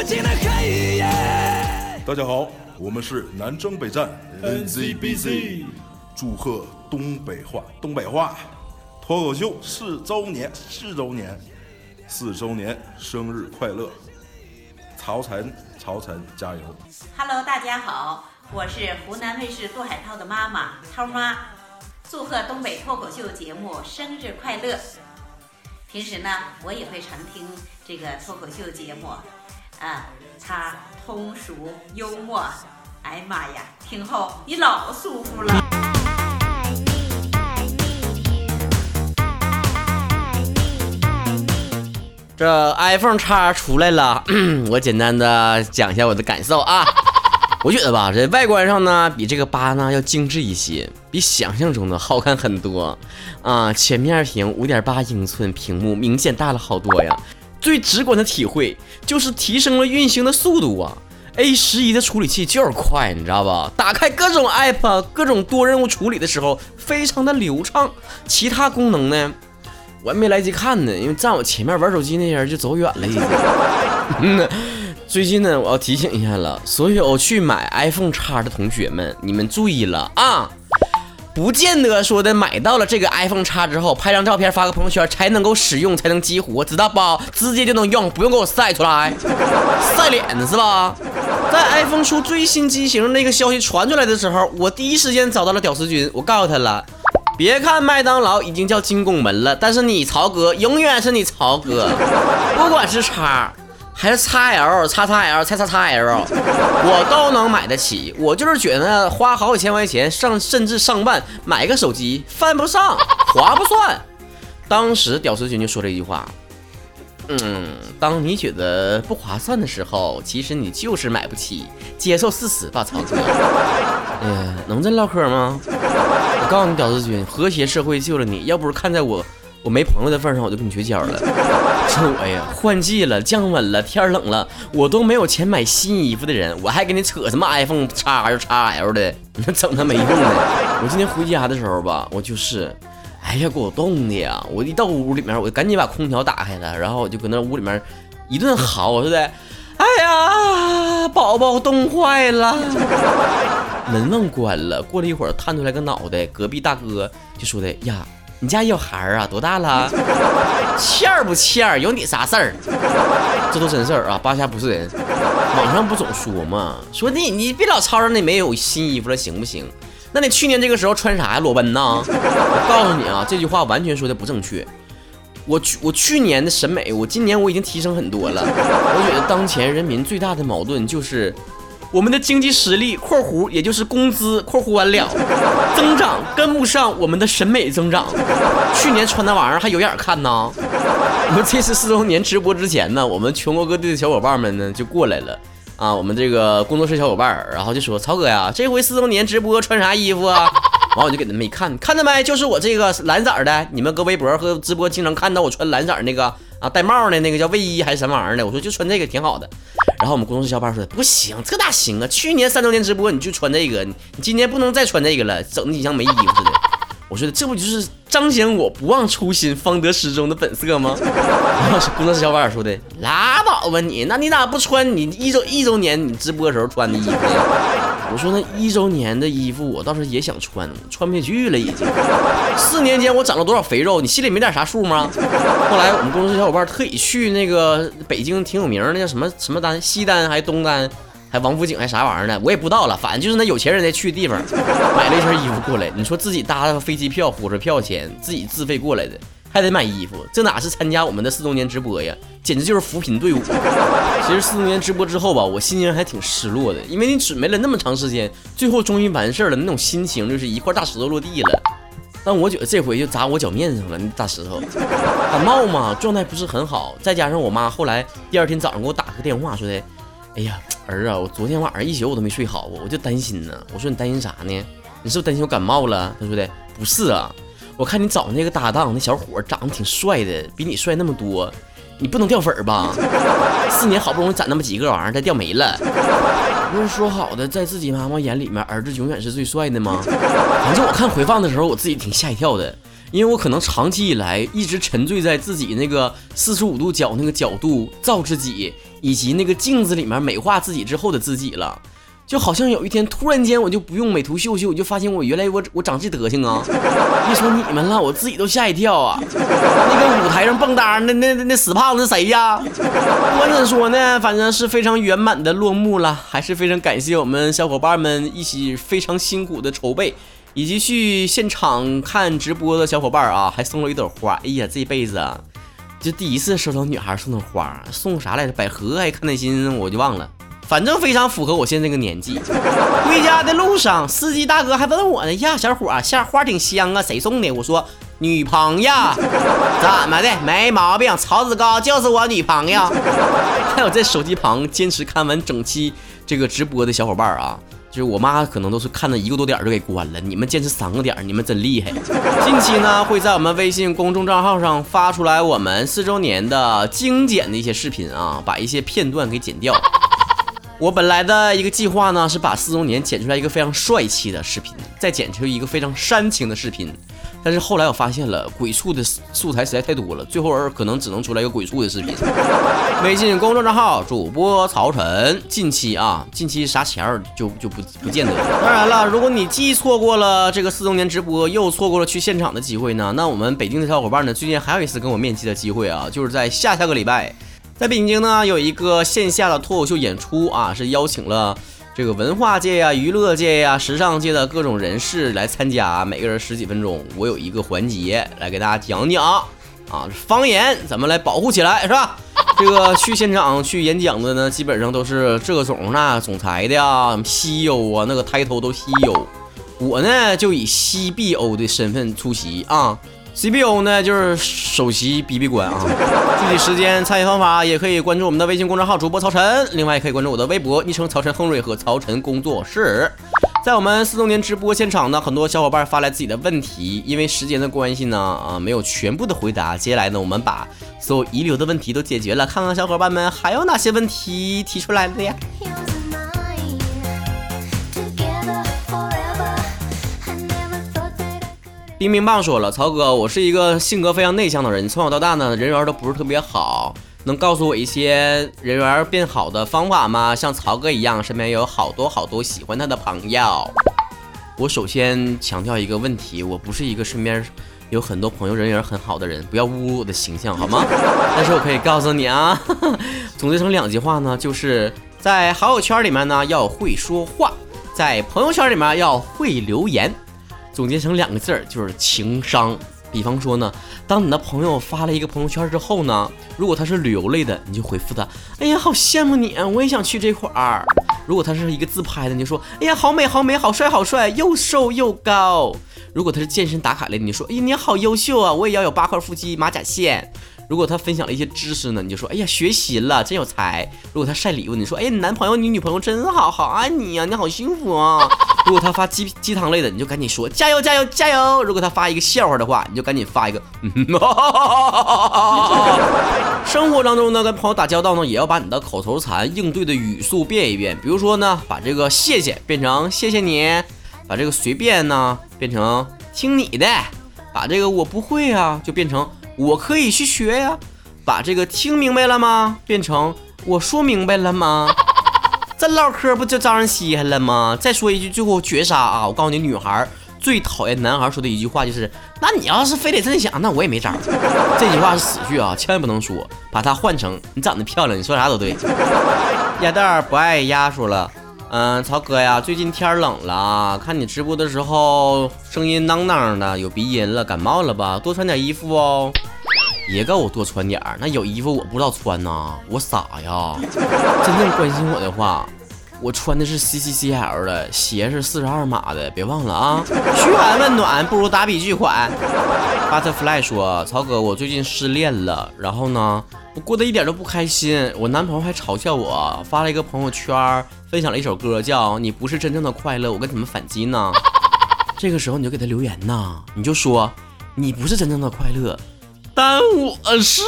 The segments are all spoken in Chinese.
无尽的黑夜。大家好，我们是南征北战 NCBC 祝贺东北话，东北话脱口秀四周年，四周年，四周年生日快乐！曹晨，曹晨加油！Hello，大家好，我是湖南卫视杜海涛的妈妈涛妈，祝贺东北脱口秀节目生日快乐。平时呢，我也会常听这个脱口秀节目，啊，它通俗幽默，哎妈呀，听后你老舒服了。这 iPhone 叉出来了，我简单的讲一下我的感受啊。我觉得吧，这外观上呢，比这个八呢要精致一些，比想象中的好看很多啊。全面屏五点八英寸屏幕，明显大了好多呀。最直观的体会就是提升了运行的速度啊。A 十一的处理器就是快，你知道吧？打开各种 app、各种多任务处理的时候，非常的流畅。其他功能呢，我还没来得及看呢，因为站我前面玩手机那人就走远了已经。最近呢，我要提醒一下了，所有去买 iPhone 叉的同学们，你们注意了啊！不见得说的买到了这个 iPhone 叉之后，拍张照片发个朋友圈才能够使用，才能激活，知道不？直接就能用，不用给我晒出来，晒脸呢是吧？在 iPhone 出最新机型那个消息传出来的时候，我第一时间找到了屌丝君，我告诉他了。别看麦当劳已经叫金拱门了，但是你曹哥永远是你曹哥，不管是叉还是 XL、XXL、XXL，我都能买得起。我就是觉得花好几千块钱上甚至上万买个手机犯不上，划不算。当时屌丝君就说了一句话，嗯，当你觉得不划算的时候，其实你就是买不起，接受事实吧，曹哥。哎，能这唠嗑吗？我告诉你，屌丝君，和谐社会救了你。要不是看在我我没朋友的份上，我就跟你绝交了。这我呀，换季了，降温了，天冷了，我都没有钱买新衣服的人，我还跟你扯什么 iPhone 叉又叉 L 的，你说整他没用的。我今天回家的时候吧，我就是，哎呀，给我冻的呀！我一到屋里面，我就赶紧把空调打开了，然后我就搁那屋里面一顿嚎，似的。哎呀，宝宝冻坏了。门忘关了，过了一会儿探出来个脑袋，隔壁大哥就说的呀，你家有孩儿啊，多大了？欠儿不欠儿，有你啥事儿？这都真事儿啊，八下不是人。网上不总说嘛，说你你别老吵吵你没有新衣服了行不行？那你去年这个时候穿啥呀？裸奔呐？我告诉你啊，这句话完全说的不正确。我去我去年的审美，我今年我已经提升很多了。我觉得当前人民最大的矛盾就是。我们的经济实力（括弧也就是工资）（括弧完了 ）增长跟不上我们的审美增长。去年穿那玩意儿还有眼看呢。我们这次四周年直播之前呢，我们全国各地的小伙伴们呢就过来了啊，我们这个工作室小伙伴儿，然后就说：“曹哥呀，这回四周年直播穿啥衣服啊？”完我就给他们一看，看到没？就是我这个蓝色的，你们搁微博和直播经常看到我穿蓝色那个啊戴帽的那个叫卫衣还是什么玩意儿的？我说就穿这个挺好的。然后我们工作室小伙伴说不行，这哪行啊？去年三周年直播你就穿这个，你今年不能再穿这个了，整的你像没衣服似的。我说这不就是彰显我不忘初心、方得始终的本色吗？然后工作室小伙伴说的拉倒吧你，那你咋不穿你一周一周年你直播时候穿的衣服呢？我说那一周年的衣服我倒是也想穿，穿不下去了已经。四年间我长了多少肥肉，你心里没点啥数吗？后来我们工作室小伙伴特意去那个北京挺有名的那叫什么什么单，西单还是东单，还王府井还啥玩意儿呢，我也不知道了。反正就是那有钱人才去的地方，买了一身衣服过来。你说自己搭了飞机票、火车票钱，自己自费过来的，还得买衣服，这哪是参加我们的四周年直播呀？简直就是扶贫队伍。其实四周年直播之后吧，我心情还挺失落的，因为你准备了那么长时间，最后终于完事儿了，那种心情就是一块大石头落地了。但我觉得这回就砸我脚面上了，那大石头。感冒嘛，状态不是很好，再加上我妈后来第二天早上给我打个电话说的，哎呀，儿啊，我昨天晚上一宿我都没睡好，我就担心呢。我说你担心啥呢？你是不是担心我感冒了？他说的不是啊，我看你找那个搭档那小伙长得挺帅的，比你帅那么多，你不能掉粉儿吧？四年好不容易攒那么几个玩意儿，再掉没了。不是说好的，在自己妈妈眼里面，儿子永远是最帅的吗？反正我看回放的时候，我自己挺吓一跳的，因为我可能长期以来一直沉醉在自己那个四十五度角那个角度照自己，以及那个镜子里面美化自己之后的自己了。就好像有一天突然间我就不用美图秀秀，我就发现我原来我我长这德行啊！别说你们了，我自己都吓一跳啊！那个舞台上蹦跶那那那死胖子是谁呀？不管怎说呢，反正是非常圆满的落幕了，还是非常感谢我们小伙伴们一起非常辛苦的筹备。以及去现场看直播的小伙伴啊，还送了一朵花。哎呀，这辈子啊，就第一次收到女孩送的花，送啥来着？百合还是康乃馨？我就忘了。反正非常符合我现在这个年纪。回家的路上，司机大哥还问我呢：“呀，小伙儿，下花挺香啊，谁送的？”我说：“女朋友。”怎么的？没毛病，曹子高就是我女朋友。还有在手机旁坚持看完整期这个直播的小伙伴啊。就是我妈可能都是看了一个多点就给关了，你们坚持三个点，你们真厉害。近期呢会在我们微信公众账号上发出来我们四周年的精简的一些视频啊，把一些片段给剪掉。我本来的一个计划呢是把四周年剪出来一个非常帅气的视频，再剪出一个非常煽情的视频。但是后来我发现了鬼畜的素材实在太多了，最后可能只能出来一个鬼畜的视频。微信公众账号主播曹晨，近期啊，近期啥钱儿就就不不见得。当然了，如果你既错过了这个四周年直播，又错过了去现场的机会呢，那我们北京的小伙伴呢，最近还有一次跟我面基的机会啊，就是在下下个礼拜。在北京呢，有一个线下的脱口秀演出啊，是邀请了这个文化界呀、娱乐界呀、时尚界的各种人士来参加，每个人十几分钟。我有一个环节来给大家讲讲啊，方言怎么来保护起来，是吧？这个去现场去演讲的呢，基本上都是这个总那总裁的呀，西欧啊，那个抬头都西欧。我呢就以 CBO 的身份出席啊。CBO 呢，就是首席 BB 官啊。具体时间、参与方法也可以关注我们的微信公众号主播曹晨，另外也可以关注我的微博昵称曹晨亨瑞和曹晨工作室。在我们四周年直播现场呢，很多小伙伴发来自己的问题，因为时间的关系呢，啊，没有全部的回答。接下来呢，我们把所有遗留的问题都解决了，看看小伙伴们还有哪些问题提出来了呀？冰冰棒说了，曹哥，我是一个性格非常内向的人，从小到大呢，人缘都不是特别好，能告诉我一些人缘变好的方法吗？像曹哥一样，身边有好多好多喜欢他的朋友。我首先强调一个问题，我不是一个身边有很多朋友人缘很好的人，不要侮辱我的形象好吗？但是我可以告诉你啊，总结成两句话呢，就是在好友圈里面呢要会说话，在朋友圈里面要会留言。总结成两个字儿就是情商。比方说呢，当你的朋友发了一个朋友圈之后呢，如果他是旅游类的，你就回复他：“哎呀，好羡慕你啊，我也想去这块儿。”如果他是一个自拍的，你就说：“哎呀，好美好美，好帅好帅，又瘦又高。”如果他是健身打卡类的，你说：“哎，你好优秀啊，我也要有八块腹肌、马甲线。”如果他分享了一些知识呢，你就说：“哎呀，学习了，真有才。”如果他晒礼物，你说：“哎，男朋友、你女朋友真好，好爱你呀，你好幸福啊。”如果他发鸡鸡汤类的，你就赶紧说：“加油，加油，加油！”如果他发一个笑话的话，你就赶紧发一个。嗯 生活当中呢，跟朋友打交道呢，也要把你的口头禅应对的语速变一变。比如说呢，把这个谢谢变成谢谢你，把这个随便呢变成听你的，把这个我不会啊就变成。我可以去学呀，把这个听明白了吗？变成我说明白了吗？这唠嗑不就招人稀罕了吗？再说一句，最后绝杀啊！我告诉你，女孩最讨厌男孩说的一句话就是：那你要是非得这么想，那我也没招。这句话是死句啊，千万不能说。把它换成你长得漂亮，你说啥都对。鸭蛋不爱鸭说了，嗯，曹哥呀，最近天冷了，看你直播的时候声音囔囔的，有鼻音了，感冒了吧？多穿点衣服哦。别告我多穿点儿，那有衣服我不知道穿呐，我傻呀！真正关心我的话，我穿的是 C C C L 的鞋，是四十二码的，别忘了啊！嘘寒问暖不如打笔巨款。Butterfly 说：“曹哥，我最近失恋了，然后呢，我过得一点都不开心，我男朋友还嘲笑我，发了一个朋友圈，分享了一首歌，叫《你不是真正的快乐》，我该怎么反击呢？这个时候你就给他留言呐，你就说你不是真正的快乐。”但我是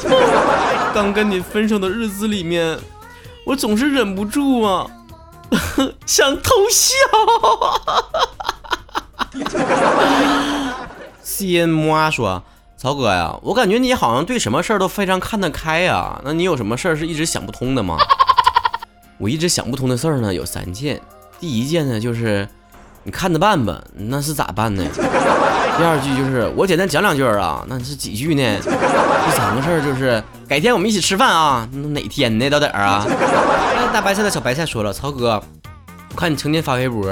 刚跟你分手的日子里面，我总是忍不住啊，想偷笑。C N 摩啊说：“曹哥呀，我感觉你好像对什么事儿都非常看得开呀。那你有什么事儿是一直想不通的吗？” 我一直想不通的事儿呢有三件。第一件呢就是你看着办吧，那是咋办呢？第二句就是我简单讲两句儿啊，那是几句呢？第三个事儿就是改天我们一起吃饭啊，哪天呢？到底儿啊？那大白菜的小白菜说了，曹哥，我看你成天发微博，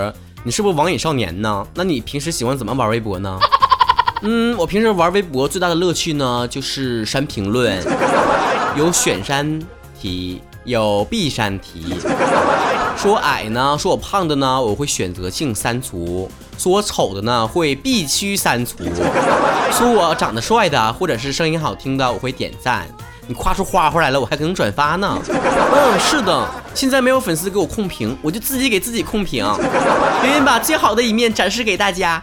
你是不是网瘾少年呢？那你平时喜欢怎么玩微博呢？嗯，我平时玩微博最大的乐趣呢，就是删评论，有选删题，有必删题。说我矮呢，说我胖的呢，我会选择性删除；说我丑的呢，会必须删除；说我长得帅的，或者是声音好听的，我会点赞。你夸出花花来了，我还可能转发呢。嗯，是的，现在没有粉丝给我控评，我就自己给自己控评，云云把最好的一面展示给大家，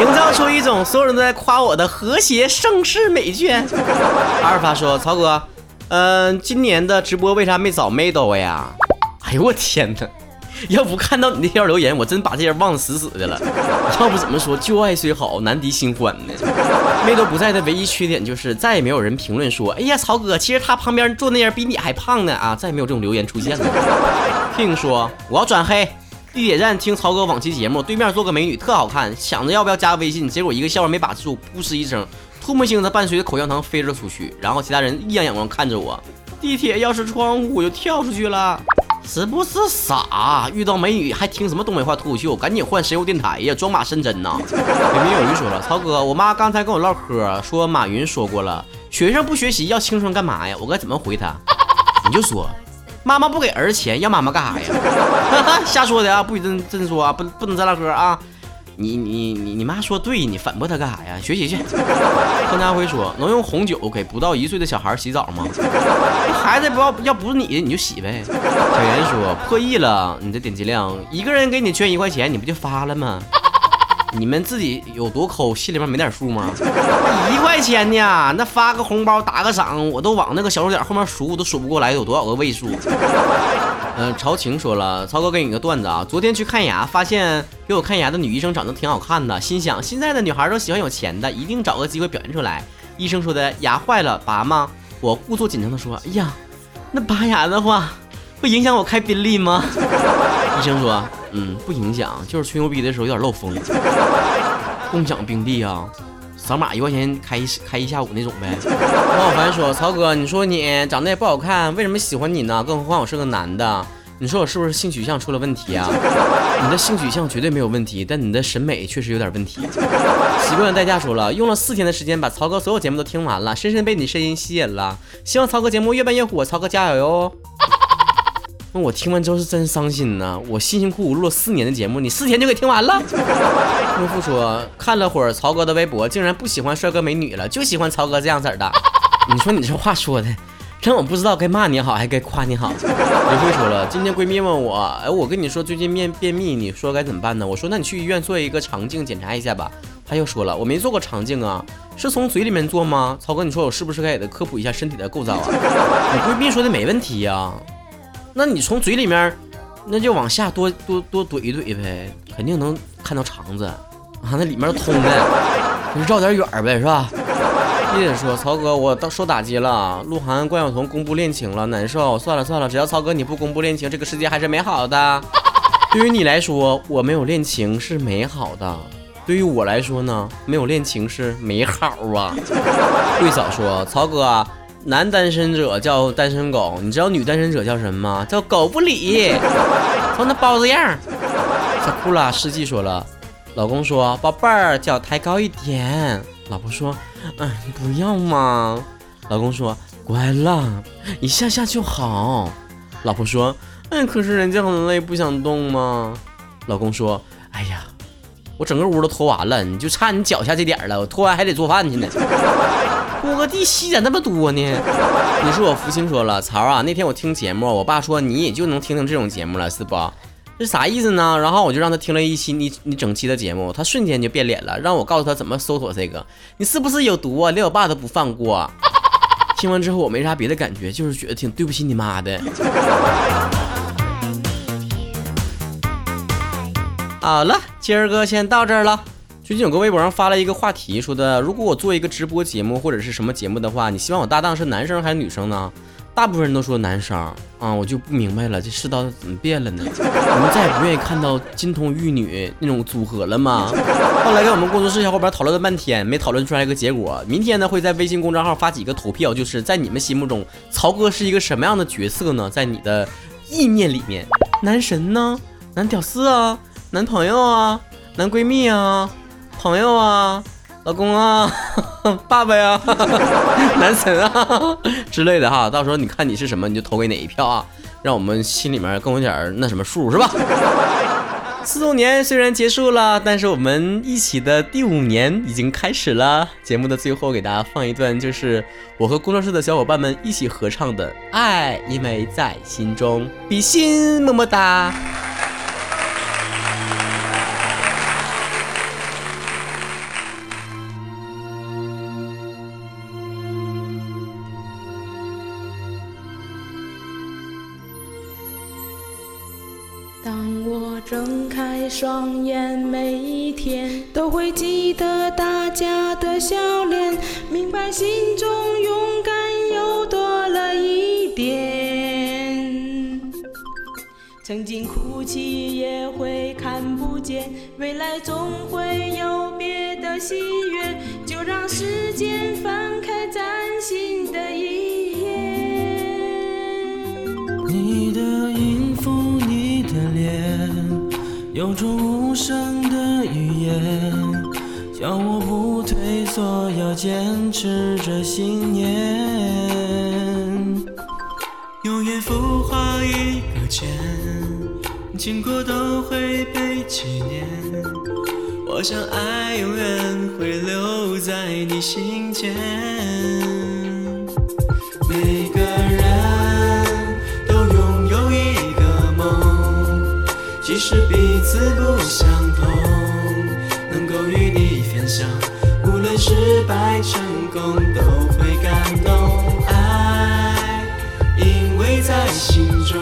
营造出一种所有人都在夸我的和谐盛世美眷。阿尔法说：“曹哥，嗯、今年的直播为啥没找妹兜呀？”哎呦我天哪！要不看到你那条留言，我真把这人忘得死死的了。要不怎么说旧爱虽好，难敌新欢呢？妹都不在的唯一缺点就是再也没有人评论说，哎呀，曹哥，其实他旁边坐那人比你还胖呢啊！再也没有这种留言出现了。听说我要转黑，地铁站听曹哥往期节目，对面坐个美女特好看，想着要不要加个微信，结果一个笑话没把持住，噗嗤一声，唾沫星子伴随着口香糖飞了出去，然后其他人异样眼光看着我，地铁要是窗户我就跳出去了。是不是傻？遇到美女还听什么东北话脱口秀？赶紧换石油电台呀！装马深真呐！北冥有鱼说了，曹哥，我妈刚才跟我唠嗑，说马云说过了，学生不学习要青春干嘛呀？我该怎么回他？你就说，妈妈不给儿钱，要妈妈干啥呀？瞎说的啊，不许真真说啊，不不能再唠嗑啊！你你你你妈说对，你反驳她干啥呀？学习去。张家辉说，能用红酒给不到一岁的小孩洗澡吗？孩子不要要不是你的你就洗呗。小袁说破亿了，你的点击量，一个人给你捐一块钱，你不就发了吗？你们自己有多抠，心里面没点数吗？一块钱呢，那发个红包打个赏，我都往那个小数点后面数，我都数不过来有多少个位数。嗯、朝晴说了，曹哥给你个段子啊，昨天去看牙，发现给我看牙的女医生长得挺好看的，心想现在的女孩都喜欢有钱的，一定找个机会表现出来。医生说的牙坏了拔吗？我故作紧张的说，哎呀，那拔牙的话会影响我开宾利吗？医生说，嗯，不影响，就是吹牛逼的时候有点漏风。共享冰地啊，扫码一块钱开一开一下午那种呗。王小凡说：“曹哥，你说你长得也不好看，为什么喜欢你呢？更何况我是个男的，你说我是不是性取向出了问题啊？你的性取向绝对没有问题，但你的审美确实有点问题。”习惯代价说了，用了四天的时间把曹哥所有节目都听完了，深深被你声音吸引了。希望曹哥节目越办越火，曹哥加油哟！那我听完之后是真伤心呐！我辛辛苦苦录了四年的节目，你四天就给听完了。岳父说看了会儿曹哥的微博，竟然不喜欢帅哥美女了，就喜欢曹哥这样子儿的。你说你这话说的，让我不知道该骂你好还该夸你好。刘慧说了，今天闺蜜问我，哎，我跟你说最近便便秘，你说该怎么办呢？我说那你去医院做一个肠镜检查一下吧。他又说了，我没做过肠镜啊，是从嘴里面做吗？曹哥，你说我是不是该给他科普一下身体的构造啊？你闺蜜说的没问题呀、那你从嘴里面，那就往下多多多怼一怼呗，肯定能看到肠子啊，那里面通的，你 就绕点远儿呗，是吧？一姐说：“曹哥，我到受打击了，鹿晗、关晓彤公布恋情了，难受。算了算了，只要曹哥你不公布恋情，这个世界还是美好的。对于你来说，我没有恋情是美好的；对于我来说呢，没有恋情是美好啊。”桂嫂说：“曹哥啊，男单身者叫单身狗，你知道女单身者叫什么吗？叫狗不理。瞅那包子样儿。”小库拉世纪说了，老公说：“宝贝儿，脚抬高一点。”老婆说：“嗯，不要嘛。”老公说：“乖了，一下下就好。”老婆说：“嗯，可是人家很累，不想动吗？”老公说：“哎呀，我整个屋都拖完了，你就差你脚下这点了，我拖完还得做饭去呢。拖个地吸咋那么多呢？你说我福星说了，曹啊，那天我听节目，我爸说你也就能听听这种节目了，是不？这啥意思呢？然后我就让他听了一期你你整期的节目，他瞬间就变脸了，让我告诉他怎么搜索这个。你是不是有毒啊？连我爸都不放过。听完之后我没啥别的感觉，就是觉得挺对不起你妈的。好了，今儿个先到这儿了，最近有个微博上发了一个话题，说的如果我做一个直播节目或者是什么节目的话，你希望我搭档是男生还是女生呢？大部分人都说男生啊，我就不明白了，这世道怎么变了呢？我们再也不愿意看到金童玉女那种组合了吗？后来跟我们工作室小伙伴讨论了半天，没讨论出来一个结果。明天呢，会在微信公众号发几个投票，就是在你们心目中，曹哥是一个什么样的角色呢？在你的意念里面，男神呢？男屌丝啊？男朋友啊？男闺蜜啊？朋友啊？老公啊？爸爸呀？男神啊 之类的哈，到时候你看你是什么，你就投给哪一票啊，让我们心里面更有点那什么数是吧？四周年虽然结束了，但是我们一起的第五年已经开始了。节目的最后给大家放一段，就是我和工作室的小伙伴们一起合唱的《爱因为在心中》，比心么么哒。开双眼，每一天都会记得大家的笑脸，明白心中勇敢又多了一点。曾经哭泣也会看不见，未来总会有别的喜悦，就让时间翻开崭新的一有种无声的语言，叫我不退缩，要坚持着信念。永远孵化一个茧，经过都会被纪念。我想爱永远会留在你心间。是彼此不相同，能够与你分享，无论失败成功都会感动。爱，因为在心中，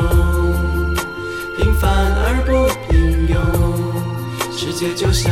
平凡而不平庸，世界就像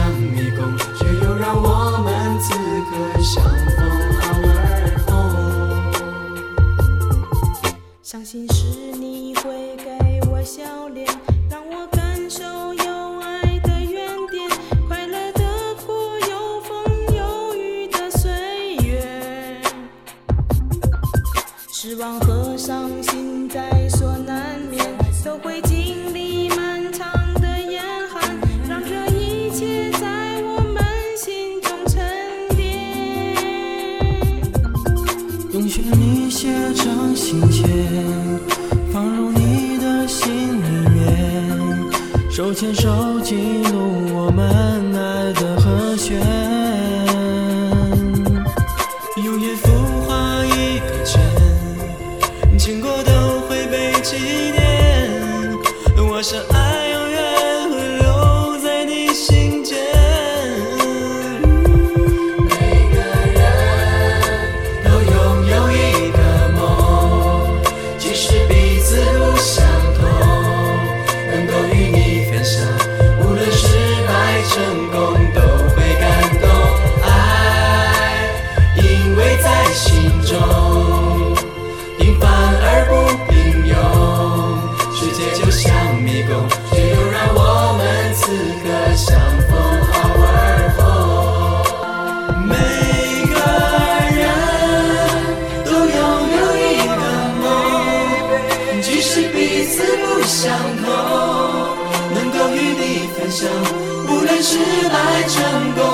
手牵手记录我们爱的和弦，成功。